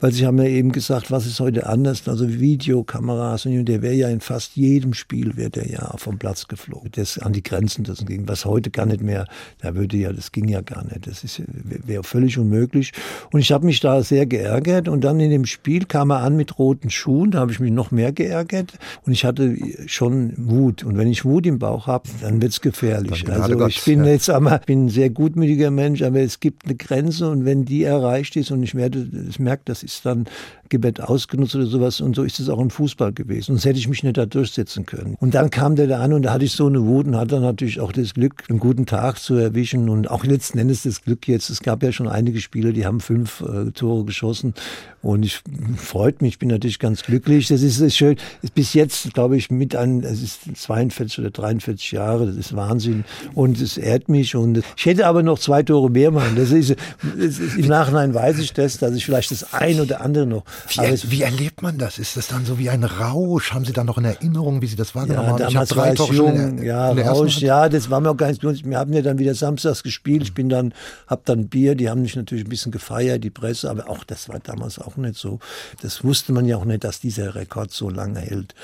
weil Sie haben ja eben gesagt, was ist heute anders? Also Videokameras und der wäre ja in fast jedem Spiel wäre der ja vom Platz geflogen. Das an die Grenzen das ging, was heute gar nicht mehr, da würde ja, das ging ja gar nicht. Das ist wäre völlig unmöglich. Und ich habe mich da sehr geärgert und dann in dem Spiel kam er an mit roten Schuhen, da habe ich mich noch mehr geärgert geärgert und ich hatte schon Wut. Und wenn ich Wut im Bauch habe, dann wird's gefährlich. Also Gott, ich bin ja. jetzt einmal, bin ein sehr gutmütiger Mensch, aber es gibt eine Grenze und wenn die erreicht ist und ich werde, es merkt, das ist dann Gebet ausgenutzt oder sowas. Und so ist es auch im Fußball gewesen. Sonst hätte ich mich nicht da durchsetzen können. Und dann kam der da an und da hatte ich so eine Wut und hatte natürlich auch das Glück, einen guten Tag zu erwischen und auch letzten Endes das Glück jetzt. Es gab ja schon einige Spieler, die haben fünf äh, Tore geschossen und ich freut mich, ich bin natürlich ganz glücklich. Das ist, ist schön. Bis jetzt, glaube ich, mit an, es ist 42 oder 43 Jahre, das ist Wahnsinn und es ehrt mich und ich hätte aber noch zwei Tore mehr machen. Das ist, das ist im Nachhinein weiß ich das, dass ich vielleicht das ein oder andere noch wie, er, wie, erlebt man das? Ist das dann so wie ein Rausch? Haben Sie da noch in Erinnerung, wie Sie das wahrgenommen ja, haben? Damals ich war ich jung, ja, Rausch, ja, das war mir auch gar nicht Wir haben ja dann wieder samstags gespielt. Ich bin dann, hab dann Bier, die haben mich natürlich ein bisschen gefeiert, die Presse, aber auch das war damals auch nicht so. Das wusste man ja auch nicht, dass dieser Rekord so lange hält.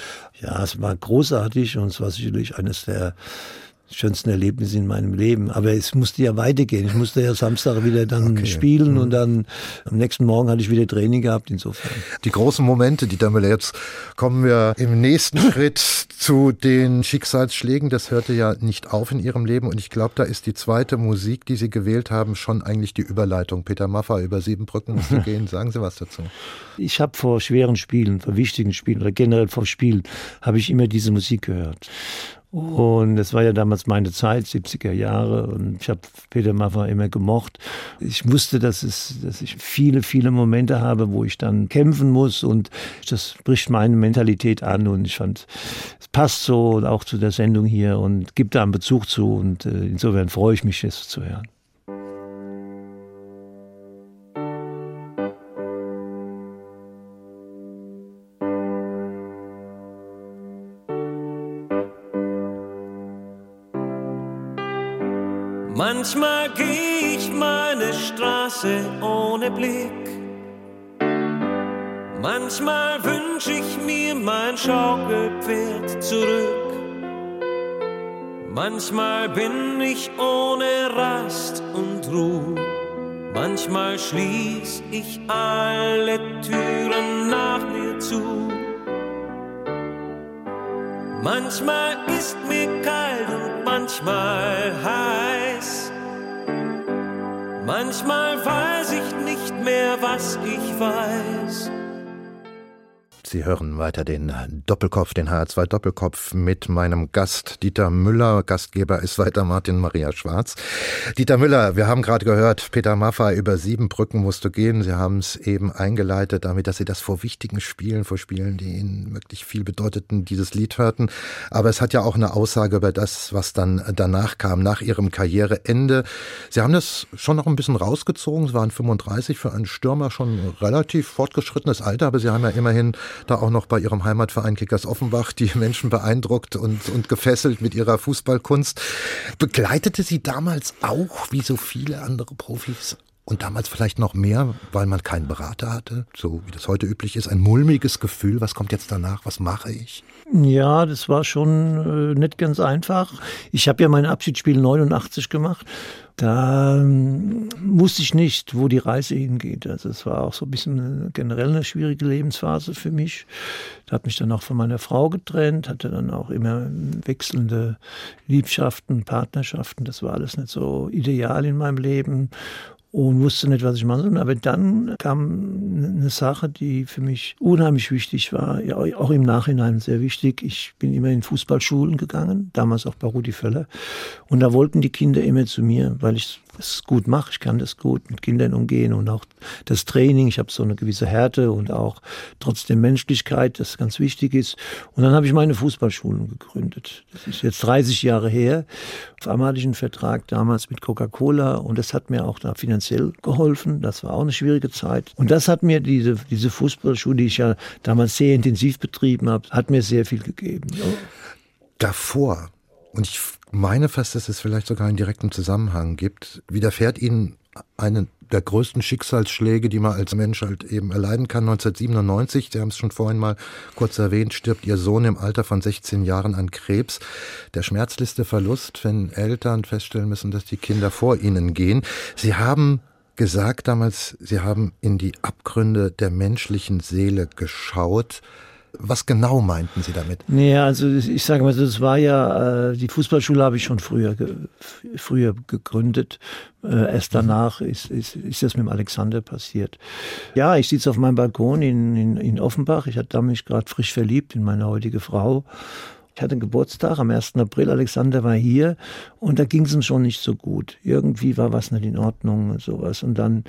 Ja, es war großartig und es war sicherlich eines der schönsten Erlebnisse in meinem Leben. Aber es musste ja weitergehen. Ich musste ja Samstag wieder dann okay. spielen und mhm. dann am nächsten Morgen hatte ich wieder Training gehabt, insofern. Die großen Momente, die Müller, jetzt kommen wir im nächsten <laughs> Schritt zu den Schicksalsschlägen. Das hörte ja nicht auf in Ihrem Leben und ich glaube, da ist die zweite Musik, die Sie gewählt haben, schon eigentlich die Überleitung. Peter Maffa über Siebenbrücken musste <laughs> gehen. Sagen Sie was dazu. Ich habe vor schweren Spielen, vor wichtigen Spielen oder generell vor Spielen, habe ich immer diese Musik gehört. Und es war ja damals meine Zeit, 70er Jahre, und ich habe Peter Maffay immer gemocht. Ich wusste, dass, es, dass ich viele, viele Momente habe, wo ich dann kämpfen muss. Und das bricht meine Mentalität an. Und ich fand, es passt so auch zu der Sendung hier und gibt da einen Bezug zu. Und äh, insofern freue ich mich, es zu hören. Manchmal geh ich meine Straße ohne Blick. Manchmal wünsch ich mir mein Schaukelpferd zurück. Manchmal bin ich ohne Rast und Ruhe. Manchmal schließ ich alle Türen nach mir zu. Manchmal ist mir kalt und manchmal heiß. Manchmal weiß ich nicht mehr, was ich weiß. Sie hören weiter den Doppelkopf, den HR2 Doppelkopf mit meinem Gast Dieter Müller. Gastgeber ist weiter Martin Maria Schwarz. Dieter Müller, wir haben gerade gehört, Peter Maffay über sieben Brücken musst du gehen. Sie haben es eben eingeleitet damit, dass Sie das vor wichtigen Spielen, vor Spielen, die Ihnen wirklich viel bedeuteten, dieses Lied hörten. Aber es hat ja auch eine Aussage über das, was dann danach kam, nach Ihrem Karriereende. Sie haben das schon noch ein bisschen rausgezogen. Sie waren 35 für einen Stürmer schon relativ fortgeschrittenes Alter, aber Sie haben ja immerhin da auch noch bei ihrem Heimatverein Kickers Offenbach die <laughs> Menschen beeindruckt und, und gefesselt mit ihrer Fußballkunst. Begleitete sie damals auch, wie so viele andere Profis, und damals vielleicht noch mehr, weil man keinen Berater hatte, so wie das heute üblich ist, ein mulmiges Gefühl, was kommt jetzt danach, was mache ich? Ja, das war schon äh, nicht ganz einfach. Ich habe ja mein Abschiedsspiel 89 gemacht da ähm, wusste ich nicht, wo die Reise hingeht. Also es war auch so ein bisschen generell eine schwierige Lebensphase für mich. Da hat mich dann auch von meiner Frau getrennt, hatte dann auch immer wechselnde Liebschaften, Partnerschaften. Das war alles nicht so ideal in meinem Leben und wusste nicht, was ich machen soll. Aber dann kam eine Sache, die für mich unheimlich wichtig war, ja, auch im Nachhinein sehr wichtig. Ich bin immer in Fußballschulen gegangen, damals auch bei Rudi Völler. Und da wollten die Kinder immer zu mir, weil ich das gut mache. Ich kann das gut mit Kindern umgehen und auch das Training. Ich habe so eine gewisse Härte und auch trotzdem Menschlichkeit, das ganz wichtig ist. Und dann habe ich meine Fußballschulen gegründet. Das ist jetzt 30 Jahre her. Auf einmal hatte ich einen Vertrag damals mit Coca-Cola und das hat mir auch da finanziell geholfen. Das war auch eine schwierige Zeit. Und das hat mir diese, diese Fußballschule, die ich ja damals sehr intensiv betrieben habe, hat mir sehr viel gegeben. Davor und ich meine fast, dass es vielleicht sogar einen direkten Zusammenhang gibt, widerfährt Ihnen einen der größten Schicksalsschläge, die man als Mensch halt eben erleiden kann. 1997, Sie haben es schon vorhin mal kurz erwähnt, stirbt Ihr Sohn im Alter von 16 Jahren an Krebs. Der schmerzlichste Verlust, wenn Eltern feststellen müssen, dass die Kinder vor ihnen gehen. Sie haben gesagt damals, Sie haben in die Abgründe der menschlichen Seele geschaut. Was genau meinten Sie damit? Nee, also ich sage mal, das war ja, äh, die Fußballschule habe ich schon früher, früher gegründet. Äh, erst danach ist, ist, ist das mit dem Alexander passiert. Ja, ich sitze auf meinem Balkon in, in, in Offenbach. Ich hatte mich gerade frisch verliebt in meine heutige Frau. Ich hatte Geburtstag am 1. April, Alexander war hier und da ging es ihm schon nicht so gut. Irgendwie war was nicht in Ordnung und sowas. Und dann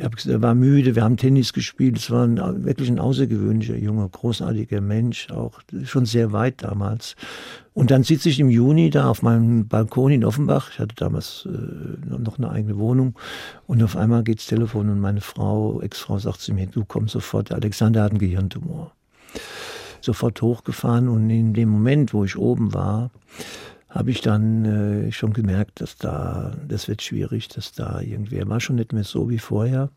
er war müde, wir haben Tennis gespielt. Es war ein, wirklich ein außergewöhnlicher, junger, großartiger Mensch, auch schon sehr weit damals. Und dann sitze ich im Juni da auf meinem Balkon in Offenbach. Ich hatte damals äh, noch eine eigene Wohnung. Und auf einmal geht's Telefon und meine Frau, Ex-Frau, sagt zu mir, du kommst sofort, der Alexander hat einen Gehirntumor. Sofort hochgefahren und in dem Moment, wo ich oben war, habe ich dann äh, schon gemerkt, dass da, das wird schwierig, dass da irgendwer war schon nicht mehr so wie vorher.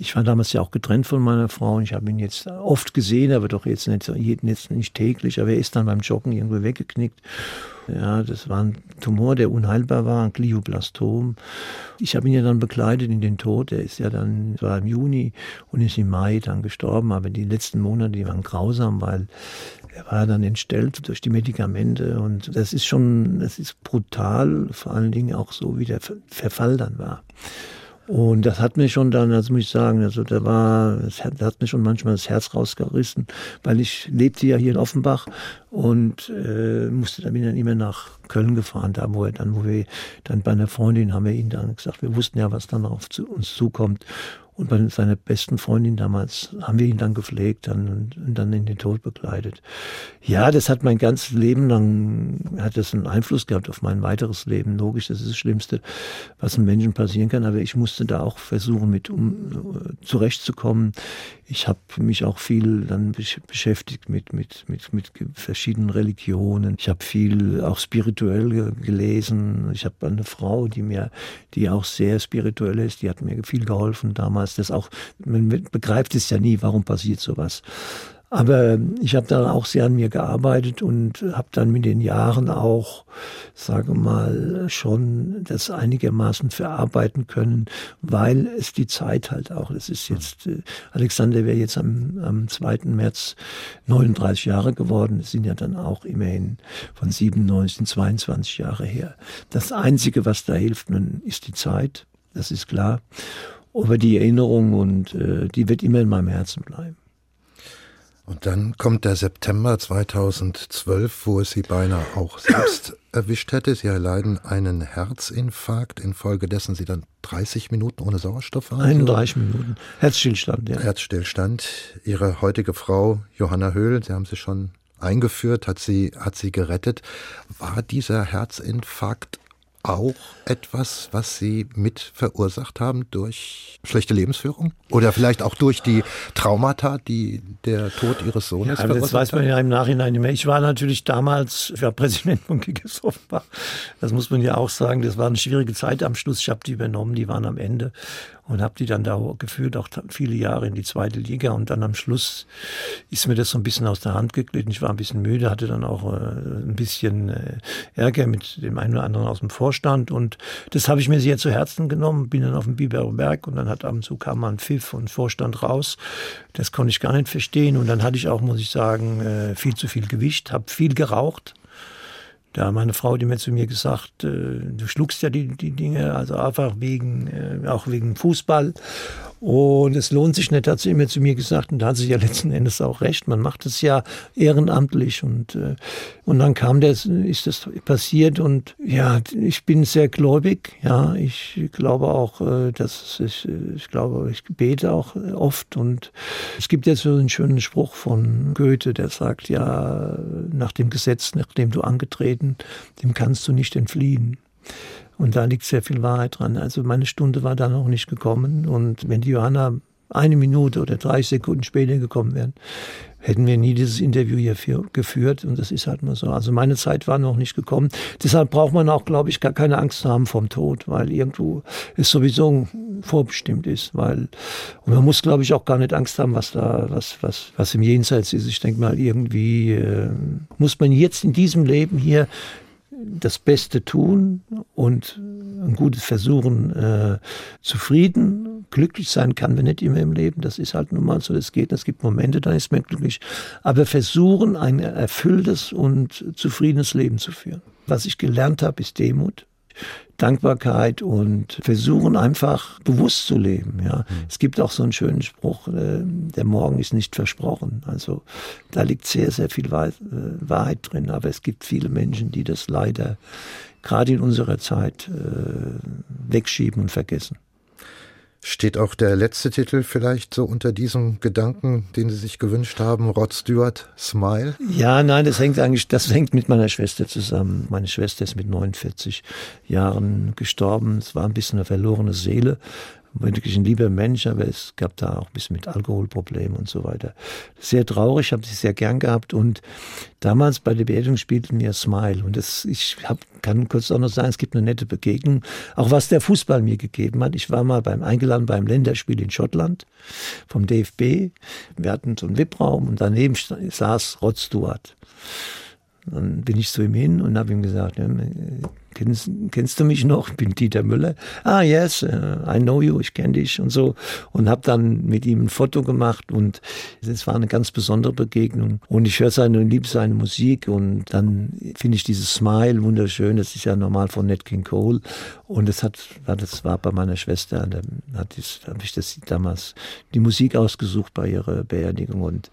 Ich war damals ja auch getrennt von meiner Frau und ich habe ihn jetzt oft gesehen, aber doch jetzt nicht, jetzt nicht täglich. Aber er ist dann beim Joggen irgendwo weggeknickt. Ja, das war ein Tumor, der unheilbar war, ein Glioblastom. Ich habe ihn ja dann begleitet in den Tod. Er ist ja dann, war im Juni und ist im Mai dann gestorben. Aber die letzten Monate, die waren grausam, weil er war dann entstellt durch die Medikamente und das ist schon, das ist brutal, vor allen Dingen auch so, wie der Verfall dann war. Und das hat mir schon dann, das muss ich sagen, also da war, das hat, mir schon manchmal das Herz rausgerissen, weil ich lebte ja hier in Offenbach und äh, musste dann wieder immer nach Köln gefahren, da wo er dann, wo wir dann bei einer Freundin haben wir ihn dann gesagt, wir wussten ja, was dann auf zu, uns zukommt. Und bei seiner besten Freundin damals haben wir ihn dann gepflegt dann, und, und, dann in den Tod begleitet. Ja, das hat mein ganzes Leben lang, hat das einen Einfluss gehabt auf mein weiteres Leben. Logisch, das ist das Schlimmste, was einem Menschen passieren kann. Aber ich musste da auch versuchen, mit um zurechtzukommen. Ich habe mich auch viel dann beschäftigt mit, mit, mit, mit verschiedenen Religionen. Ich habe viel auch spirituell gelesen. Ich habe eine Frau, die mir, die auch sehr spirituell ist, die hat mir viel geholfen damals das auch, man begreift es ja nie, warum passiert sowas. Aber ich habe da auch sehr an mir gearbeitet und habe dann mit den Jahren auch, sage mal, schon das einigermaßen verarbeiten können, weil es die Zeit halt auch, das ist jetzt, äh, Alexander wäre jetzt am, am 2. März 39 Jahre geworden, das sind ja dann auch immerhin von 97, 22 Jahre her. Das Einzige, was da hilft, man, ist die Zeit, das ist klar aber die Erinnerung und äh, die wird immer in meinem Herzen bleiben. Und dann kommt der September 2012, wo es sie beinahe auch <coughs> selbst erwischt hätte. Sie erleiden einen Herzinfarkt, infolgedessen sie dann 30 Minuten ohne Sauerstoff waren. 31 Minuten. Herzstillstand, ja. Herzstillstand. Ihre heutige Frau Johanna Höhl, Sie haben sie schon eingeführt, hat sie, hat sie gerettet. War dieser Herzinfarkt auch etwas, was Sie mit verursacht haben durch schlechte Lebensführung? Oder vielleicht auch durch die Traumata, die der Tod Ihres Sohnes ja, verursacht Das weiß man ja im Nachhinein nicht mehr. Ich war natürlich damals ja, Präsident von Kickers Offenbach. Das muss man ja auch sagen. Das war eine schwierige Zeit am Schluss. Ich habe die übernommen, die waren am Ende und habe die dann da geführt, auch viele Jahre in die zweite Liga. Und dann am Schluss ist mir das so ein bisschen aus der Hand geglitten. Ich war ein bisschen müde, hatte dann auch äh, ein bisschen äh, Ärger mit dem einen oder anderen aus dem Vorstand. Und das habe ich mir sehr zu Herzen genommen, bin dann auf dem Biberer Berg und dann hat ab und zu kam man Pfiff und Vorstand raus. Das konnte ich gar nicht verstehen. Und dann hatte ich auch, muss ich sagen, äh, viel zu viel Gewicht, habe viel geraucht da meine Frau, die mir zu mir gesagt, äh, du schluckst ja die, die Dinge, also einfach wegen, äh, auch wegen Fußball. Und es lohnt sich nicht, hat sie immer zu mir gesagt. Und da hat sie ja letzten Endes auch recht. Man macht es ja ehrenamtlich. Und, äh, und dann kam das, ist das passiert. Und ja, ich bin sehr gläubig. Ja, ich glaube auch, äh, dass ich, ich glaube, ich bete auch oft. Und es gibt jetzt so einen schönen Spruch von Goethe, der sagt, ja, nach dem Gesetz, nach dem du angetreten, dem kannst du nicht entfliehen. Und da liegt sehr viel Wahrheit dran. Also meine Stunde war da noch nicht gekommen. Und wenn die Johanna eine Minute oder drei Sekunden später gekommen wären, hätten wir nie dieses Interview hier für, geführt. Und das ist halt nur so. Also meine Zeit war noch nicht gekommen. Deshalb braucht man auch, glaube ich, gar keine Angst haben vom Tod, weil irgendwo es sowieso vorbestimmt ist. Weil, und man muss, glaube ich, auch gar nicht Angst haben, was da, was, was, was im Jenseits ist. Ich denke mal, irgendwie äh, muss man jetzt in diesem Leben hier das Beste tun und ein gutes Versuchen, äh, zufrieden, glücklich sein kann man nicht immer im Leben. Das ist halt nun mal so, das geht. Es gibt Momente, da ist man glücklich. Aber versuchen, ein erfülltes und zufriedenes Leben zu führen. Was ich gelernt habe, ist Demut. Dankbarkeit und versuchen einfach bewusst zu leben. Ja, mhm. es gibt auch so einen schönen Spruch: äh, Der Morgen ist nicht versprochen. Also da liegt sehr, sehr viel äh, Wahrheit drin. Aber es gibt viele Menschen, die das leider gerade in unserer Zeit äh, wegschieben und vergessen. Steht auch der letzte Titel vielleicht so unter diesem Gedanken, den Sie sich gewünscht haben, Rod Stewart, Smile? Ja, nein, das hängt eigentlich, das hängt mit meiner Schwester zusammen. Meine Schwester ist mit 49 Jahren gestorben. Es war ein bisschen eine verlorene Seele wirklich ein lieber Mensch, aber es gab da auch ein bisschen mit Alkoholproblemen und so weiter. Sehr traurig, habe sie sehr gern gehabt und damals bei der Beerdigung spielten wir Smile und das, ich hab, kann kurz auch noch sagen, es gibt eine nette Begegnung, auch was der Fußball mir gegeben hat. Ich war mal beim eingeladen beim Länderspiel in Schottland vom DFB. Wir hatten so einen VIP-Raum und daneben saß Rod Stewart. Dann bin ich zu ihm hin und habe ihm gesagt, kennst, kennst du mich noch? Ich bin Dieter Müller. Ah, yes, uh, I know you, ich kenne dich und so. Und habe dann mit ihm ein Foto gemacht und es war eine ganz besondere Begegnung. Und ich höre seine, liebe seine Musik und dann finde ich dieses Smile wunderschön. Das ist ja normal von Nat King Cole. Und das hat, das war bei meiner Schwester, da habe ich das damals die Musik ausgesucht bei ihrer Beerdigung und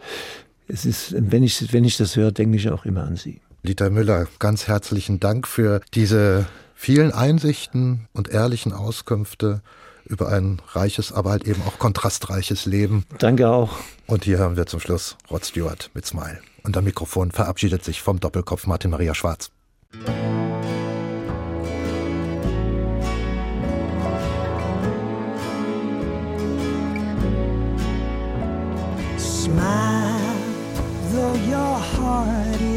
es ist, wenn ich, wenn ich das höre, denke ich auch immer an sie. Dieter Müller, ganz herzlichen Dank für diese vielen Einsichten und ehrlichen Auskünfte über ein reiches, aber halt eben auch kontrastreiches Leben. Danke auch. Und hier hören wir zum Schluss Rod Stewart mit Smile. Und am Mikrofon verabschiedet sich vom Doppelkopf Martin Maria Schwarz.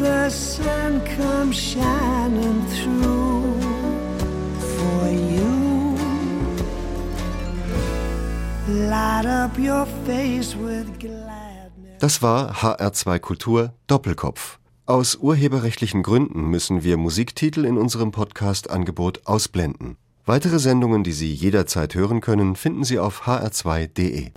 the sun come shining through for you. Light up your face with gladness. Das war HR2 Kultur Doppelkopf. Aus urheberrechtlichen Gründen müssen wir Musiktitel in unserem Podcast-Angebot ausblenden. Weitere Sendungen, die Sie jederzeit hören können, finden Sie auf hr2.de